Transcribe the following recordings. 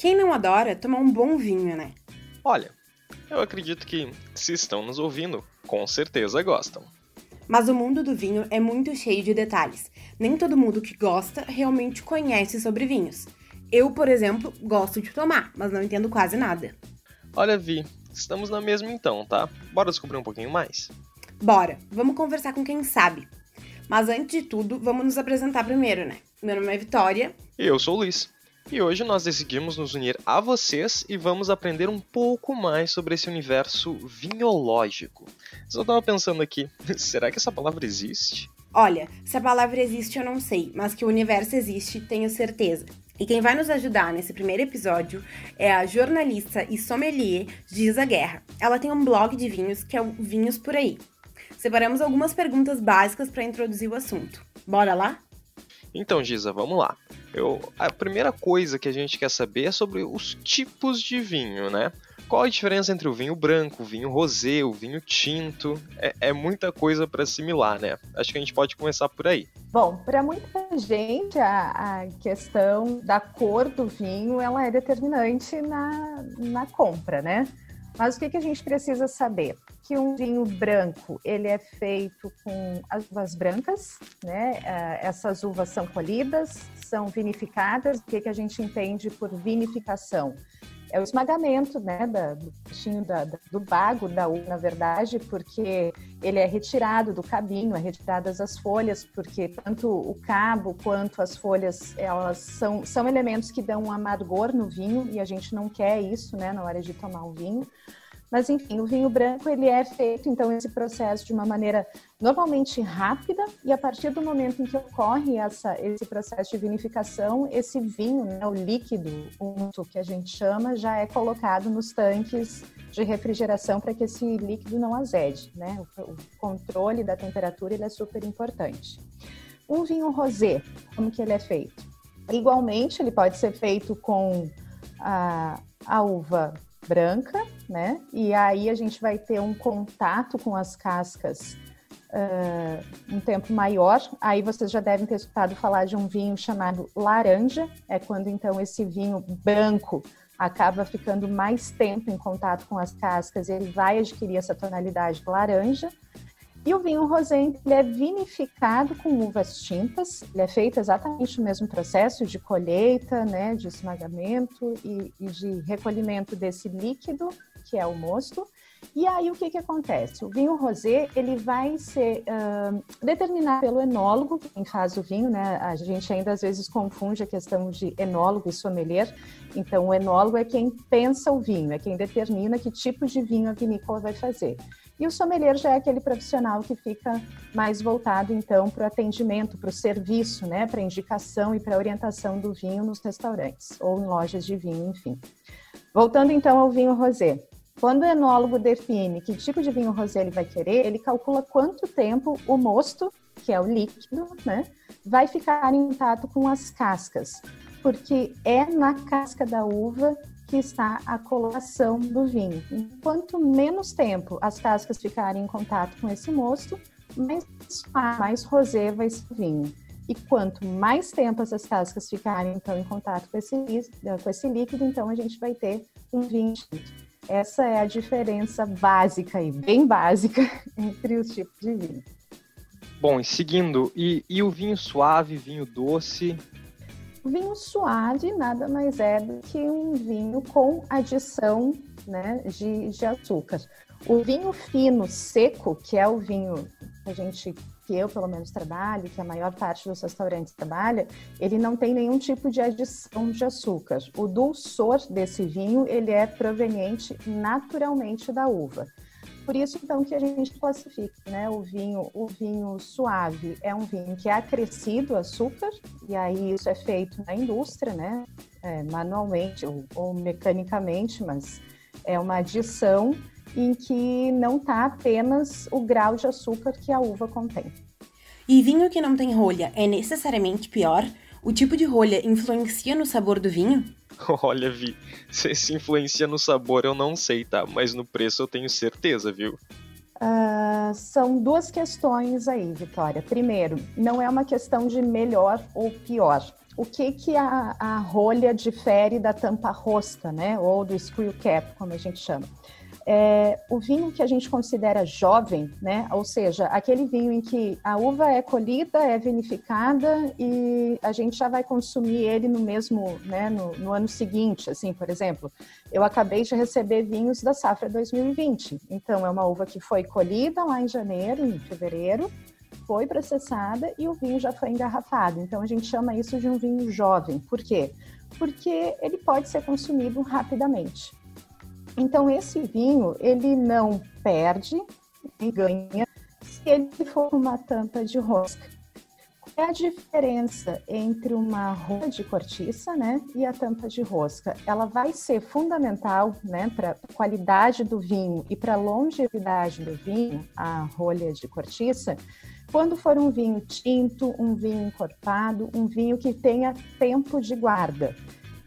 Quem não adora tomar um bom vinho, né? Olha, eu acredito que, se estão nos ouvindo, com certeza gostam. Mas o mundo do vinho é muito cheio de detalhes. Nem todo mundo que gosta realmente conhece sobre vinhos. Eu, por exemplo, gosto de tomar, mas não entendo quase nada. Olha, Vi, estamos na mesma então, tá? Bora descobrir um pouquinho mais? Bora, vamos conversar com quem sabe. Mas antes de tudo, vamos nos apresentar primeiro, né? Meu nome é Vitória. E eu sou o Luiz. E hoje nós decidimos nos unir a vocês e vamos aprender um pouco mais sobre esse universo vinhológico. Só estava pensando aqui, será que essa palavra existe? Olha, se a palavra existe eu não sei, mas que o universo existe, tenho certeza. E quem vai nos ajudar nesse primeiro episódio é a jornalista e sommelier Giza Guerra. Ela tem um blog de vinhos que é o Vinhos Por Aí. Separamos algumas perguntas básicas para introduzir o assunto. Bora lá? Então, Giza, vamos lá. Eu, a primeira coisa que a gente quer saber é sobre os tipos de vinho, né? Qual a diferença entre o vinho branco, o vinho rosé, o vinho tinto? É, é muita coisa para assimilar, né? Acho que a gente pode começar por aí. Bom, para muita gente a, a, questão da cor do vinho ela é determinante na, na compra, né? Mas o que, que a gente precisa saber? Que um vinho branco ele é feito com as uvas brancas, né? É, essas uvas são colhidas, são vinificadas. O que, que a gente entende por vinificação? É o esmagamento né, da, do peixinho da, da, do bago da uva, na verdade, porque ele é retirado do cabinho, é retiradas as folhas, porque tanto o cabo quanto as folhas, elas são, são elementos que dão um amargor no vinho e a gente não quer isso né, na hora de tomar o vinho. Mas enfim, o vinho branco ele é feito então esse processo de uma maneira normalmente rápida e a partir do momento em que ocorre essa, esse processo de vinificação, esse vinho, né, o líquido, unto que a gente chama, já é colocado nos tanques de refrigeração para que esse líquido não azede, né? O, o controle da temperatura ele é super importante. Um vinho rosé, como que ele é feito? Igualmente, ele pode ser feito com a, a uva branca, né? E aí a gente vai ter um contato com as cascas uh, um tempo maior. Aí vocês já devem ter escutado falar de um vinho chamado laranja. É quando então esse vinho branco acaba ficando mais tempo em contato com as cascas e ele vai adquirir essa tonalidade laranja. E o vinho rosé ele é vinificado com uvas tintas, ele é feito exatamente o mesmo processo de colheita, né, de esmagamento e, e de recolhimento desse líquido, que é o mosto. E aí o que, que acontece? O vinho rosé ele vai ser uh, determinado pelo enólogo, quem faz o vinho, né? A gente ainda às vezes confunde a questão de enólogo e sommelier. Então o enólogo é quem pensa o vinho, é quem determina que tipo de vinho a vinícola vai fazer. E o sommelier já é aquele profissional que fica mais voltado, então, para o atendimento, para o serviço, né, para indicação e para orientação do vinho nos restaurantes ou em lojas de vinho, enfim. Voltando, então, ao vinho rosé. Quando o enólogo define que tipo de vinho rosé ele vai querer, ele calcula quanto tempo o mosto, que é o líquido, né, vai ficar em contato com as cascas, porque é na casca da uva que está a coloração do vinho. Quanto menos tempo as cascas ficarem em contato com esse mosto, mais, mais rosé vai ser o vinho. E quanto mais tempo essas cascas ficarem então em contato com esse, com esse líquido, então a gente vai ter um vinho tinto. Essa é a diferença básica e bem básica entre os tipos de vinho. Bom, e seguindo, e, e o vinho suave, vinho doce, Vinho suave nada mais é do que um vinho com adição né, de, de açúcar. O vinho fino, seco, que é o vinho que a gente que eu pelo menos trabalho, que a maior parte dos restaurantes trabalha, ele não tem nenhum tipo de adição de açúcar. O dulçor desse vinho, ele é proveniente naturalmente da uva. Por isso, então, que a gente classifica, né? O vinho, o vinho suave é um vinho que é acrescido açúcar, e aí isso é feito na indústria, né? É, manualmente ou, ou mecanicamente, mas é uma adição em que não está apenas o grau de açúcar que a uva contém. E vinho que não tem rolha é necessariamente pior? O tipo de rolha influencia no sabor do vinho? Olha, Vi, se, se influencia no sabor eu não sei, tá? Mas no preço eu tenho certeza, viu? Uh, são duas questões aí, Vitória. Primeiro, não é uma questão de melhor ou pior. O que que a, a rolha difere da tampa rosca, né? Ou do screw cap, como a gente chama? É, o vinho que a gente considera jovem, né? Ou seja, aquele vinho em que a uva é colhida, é vinificada e a gente já vai consumir ele no mesmo, né? No, no ano seguinte, assim, por exemplo. Eu acabei de receber vinhos da safra 2020. Então, é uma uva que foi colhida lá em janeiro, em fevereiro, foi processada e o vinho já foi engarrafado. Então, a gente chama isso de um vinho jovem. Por quê? Porque ele pode ser consumido rapidamente. Então esse vinho ele não perde e ganha se ele for uma tampa de rosca. Qual é a diferença entre uma rolha de cortiça, né, e a tampa de rosca? Ela vai ser fundamental, né, para a qualidade do vinho e para a longevidade do vinho, a rolha de cortiça, quando for um vinho tinto, um vinho encorpado, um vinho que tenha tempo de guarda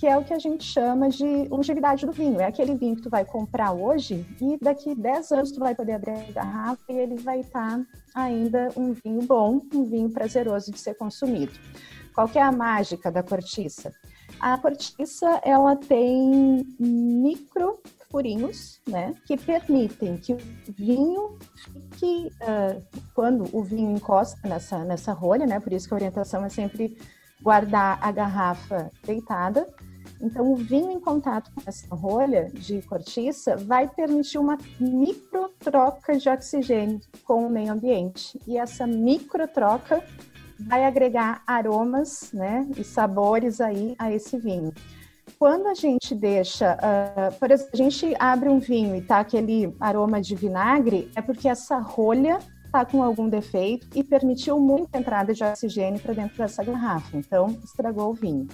que é o que a gente chama de longevidade do vinho. É aquele vinho que tu vai comprar hoje e daqui 10 anos tu vai poder abrir a garrafa e ele vai estar tá ainda um vinho bom, um vinho prazeroso de ser consumido. Qual que é a mágica da cortiça? A cortiça, ela tem micro furinhos, né, que permitem que o vinho fique, uh, quando o vinho encosta nessa, nessa rolha, né, por isso que a orientação é sempre guardar a garrafa deitada, então, o vinho em contato com essa rolha de cortiça vai permitir uma micro troca de oxigênio com o meio ambiente. E essa micro troca vai agregar aromas né, e sabores aí a esse vinho. Quando a gente deixa, uh, por exemplo, a gente abre um vinho e tá aquele aroma de vinagre, é porque essa rolha está com algum defeito e permitiu muita entrada de oxigênio para dentro dessa garrafa. Então, estragou o vinho.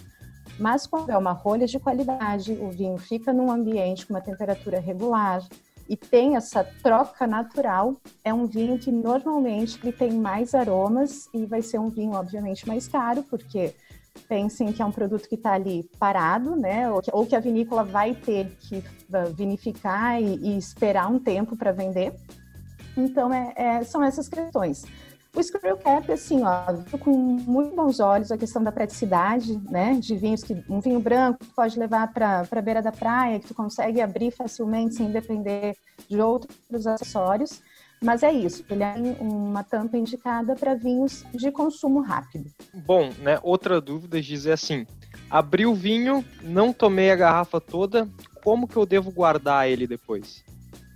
Mas quando é uma rolha de qualidade, o vinho fica num ambiente com uma temperatura regular e tem essa troca natural, é um vinho que normalmente ele tem mais aromas e vai ser um vinho obviamente mais caro, porque pensem que é um produto que está ali parado, né? Ou que, ou que, a vinícola vai ter que uh, vinificar e, e esperar um tempo para vender. Então, é, é, são essas questões. O Screw Cap, assim, ó, com muito bons olhos a questão da praticidade, né? De vinhos que um vinho branco tu pode levar para a beira da praia, que tu consegue abrir facilmente sem depender de outros acessórios. Mas é isso, ele é uma tampa indicada para vinhos de consumo rápido. Bom, né? Outra dúvida diz é assim: abri o vinho, não tomei a garrafa toda, como que eu devo guardar ele depois?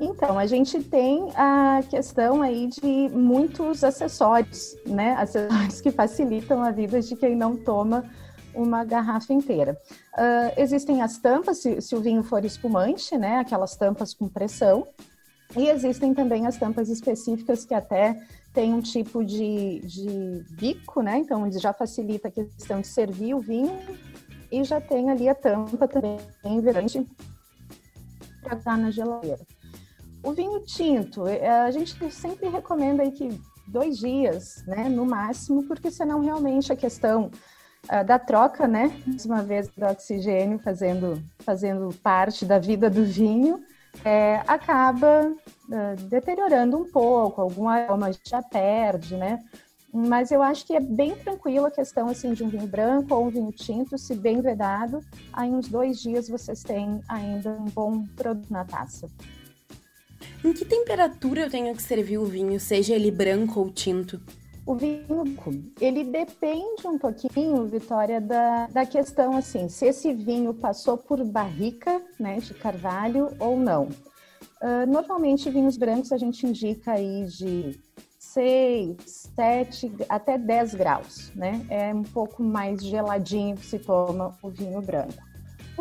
Então, a gente tem a questão aí de muitos acessórios, né? Acessórios que facilitam a vida de quem não toma uma garrafa inteira. Uh, existem as tampas, se, se, o vinho for espumante, né? Aquelas tampas com pressão. E existem também as tampas específicas que até tem um tipo de, de bico, né? Então, isso já facilita a questão de servir o vinho. E já tem ali a tampa também verdade para estar na geladeira. O vinho tinto, é, a gente sempre recomenda aí que dois dias, né, no máximo, porque senão realmente a questão uh, da troca, né, mais uma vez do oxigênio fazendo, fazendo parte da vida do vinho, é, acaba uh, deteriorando um pouco, algum aroma já perde, né? Mas eu acho que é bem tranquilo a questão assim de um vinho branco ou um vinho tinto, se bem vedado, aí uns dois dias vocês têm ainda um bom produto na taça. Em que temperatura eu tenho que servir o vinho, seja ele branco ou tinto? O vinho, ele depende um pouquinho, Vitória, da, da questão assim, se esse vinho passou por barrica, né, de carvalho ou não. Uh, normalmente, vinhos brancos a gente indica aí de 6, 7, até 10 graus, né? É um pouco mais geladinho que se toma o vinho branco.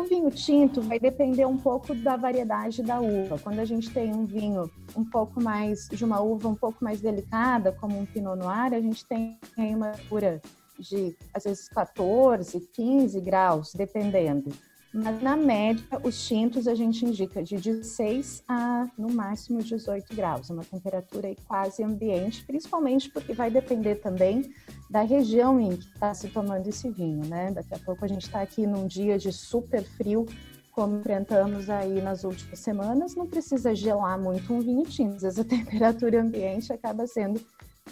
O vinho tinto vai depender um pouco da variedade da uva. Quando a gente tem um vinho um pouco mais de uma uva um pouco mais delicada, como um Pinot Noir, a gente tem uma cura de às vezes 14, 15 graus, dependendo. Mas, na média, os tintos a gente indica de 16 a, no máximo, 18 graus, uma temperatura quase ambiente, principalmente porque vai depender também da região em que está se tomando esse vinho, né? Daqui a pouco a gente está aqui num dia de super frio como enfrentamos aí nas últimas semanas, não precisa gelar muito um vinho tinto, às vezes a temperatura ambiente acaba sendo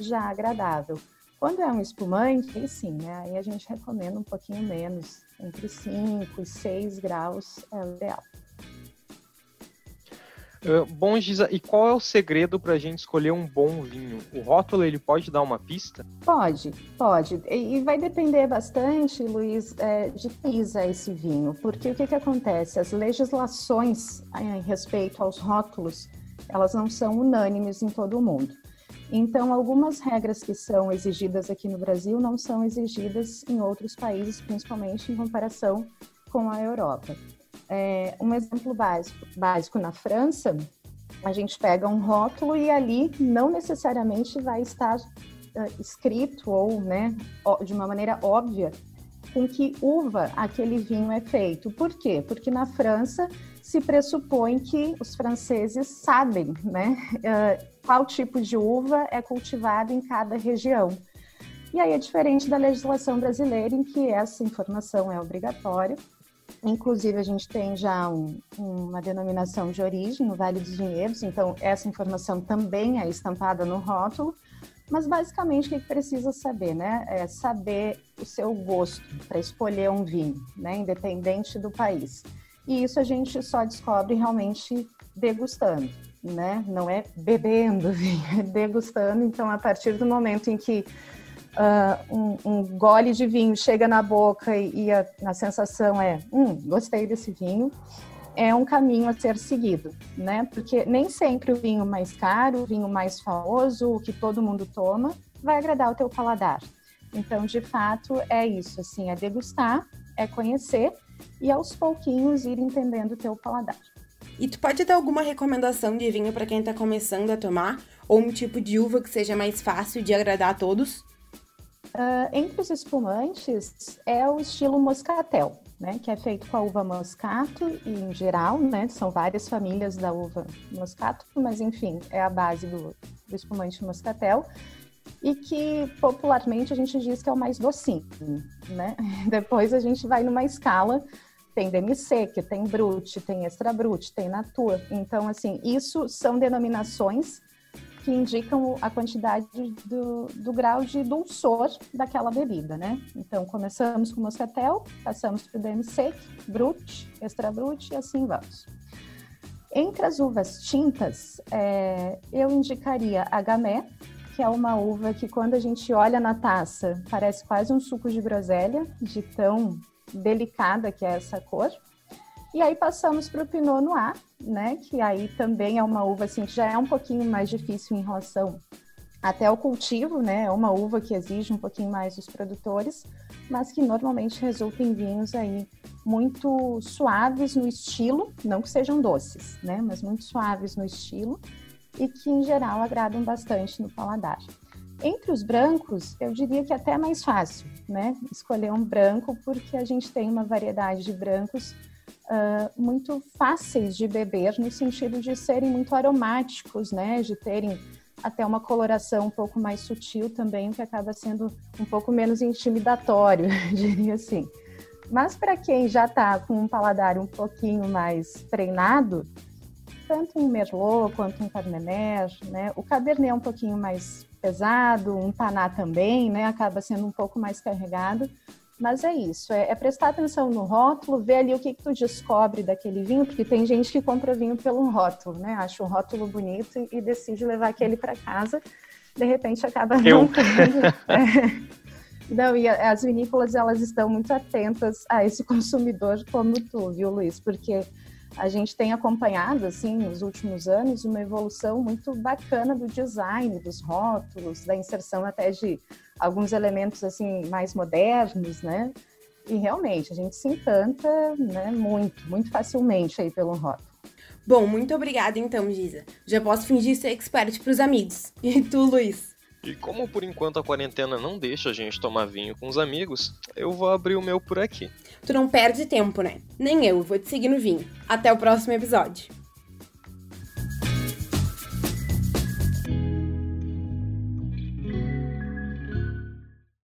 já agradável. Quando é um espumante, aí sim, né? Aí a gente recomenda um pouquinho menos, entre 5 e 6 graus é o ideal. Uh, bom, Giza, e qual é o segredo para a gente escolher um bom vinho? O rótulo ele pode dar uma pista? Pode, pode. E vai depender bastante, Luiz, é, de quem é esse vinho. Porque o que, que acontece? As legislações em respeito aos rótulos, elas não são unânimes em todo o mundo. Então, algumas regras que são exigidas aqui no Brasil não são exigidas em outros países, principalmente em comparação com a Europa. É, um exemplo básico, básico na França, a gente pega um rótulo e ali não necessariamente vai estar uh, escrito ou, né, de uma maneira óbvia com que uva aquele vinho é feito. Por quê? Porque na França se pressupõe que os franceses sabem, né, uh, qual tipo de uva é cultivada em cada região. E aí é diferente da legislação brasileira, em que essa informação é obrigatória. Inclusive, a gente tem já um, uma denominação de origem no Vale dos Vinhedos, então essa informação também é estampada no rótulo. Mas basicamente o que precisa saber, né? É saber o seu gosto para escolher um vinho, né? Independente do país. E isso a gente só descobre realmente degustando né? Não é bebendo vinho, é degustando. Então, a partir do momento em que uh, um, um, gole de vinho chega na boca e, e a, a, sensação é, hum, gostei desse vinho, é um caminho a ser seguido, né? Porque nem sempre o vinho mais caro, o vinho mais famoso, o que todo mundo toma, vai agradar o teu paladar. Então, de fato, é isso, assim, é degustar, é conhecer e aos pouquinhos ir entendendo o teu paladar. E tu pode dar alguma recomendação de vinho para quem está começando a tomar? Ou um tipo de uva que seja mais fácil de agradar a todos? Uh, entre os espumantes é o estilo moscatel, né, que é feito com a uva moscato e em geral, né, são várias famílias da uva moscato, mas enfim, é a base do, do espumante moscatel e que popularmente a gente diz que é o mais docinho, né? Depois a gente vai numa escala tem demi-sec, tem brut, tem extra brut, tem natur. Então, assim, isso são denominações que indicam a quantidade do, do grau de dulçor daquela bebida, né? Então, começamos com moscatel, passamos para o demi-sec, brut, extra brut e assim vamos. Entre as uvas tintas, é, eu indicaria a gamé, que é uma uva que quando a gente olha na taça parece quase um suco de groselha, de tão delicada que é essa cor. E aí passamos para o Pinot Noir, né? Que aí também é uma uva assim que já é um pouquinho mais difícil em relação até ao cultivo, né? É uma uva que exige um pouquinho mais dos produtores, mas que normalmente resulta em vinhos aí muito suaves no estilo, não que sejam doces, né? Mas muito suaves no estilo e que em geral agradam bastante no paladar. Entre os brancos, eu diria que é até mais fácil, né? Escolher um branco, porque a gente tem uma variedade de brancos uh, muito fáceis de beber, no sentido de serem muito aromáticos, né? De terem até uma coloração um pouco mais sutil também, que acaba sendo um pouco menos intimidatório, diria assim. Mas para quem já está com um paladar um pouquinho mais treinado, tanto um Merlot quanto um Carmener, né? O Cabernet é um pouquinho mais pesado, um Taná também, né? Acaba sendo um pouco mais carregado. Mas é isso, é, é, prestar atenção no rótulo, ver ali o que, que tu descobre daquele vinho, porque tem gente que compra vinho pelo rótulo, né? Acha um rótulo bonito e, e decide levar aquele para casa, de repente acaba Eu. não tendo. é. Não, e as vinícolas elas estão muito atentas a esse consumidor como tu, viu, Luiz? Porque a gente tem acompanhado, assim, nos últimos anos, uma evolução muito bacana do design, dos rótulos, da inserção até de alguns elementos, assim, mais modernos, né? E realmente, a gente se encanta, né, muito, muito facilmente aí pelo rótulo. Bom, muito obrigada então, Giza. Já posso fingir ser expert para os amigos. E tu, Luiz? E como por enquanto a quarentena não deixa a gente tomar vinho com os amigos, eu vou abrir o meu por aqui. Tu não perde tempo, né? Nem eu, vou te seguir no vinho. Até o próximo episódio.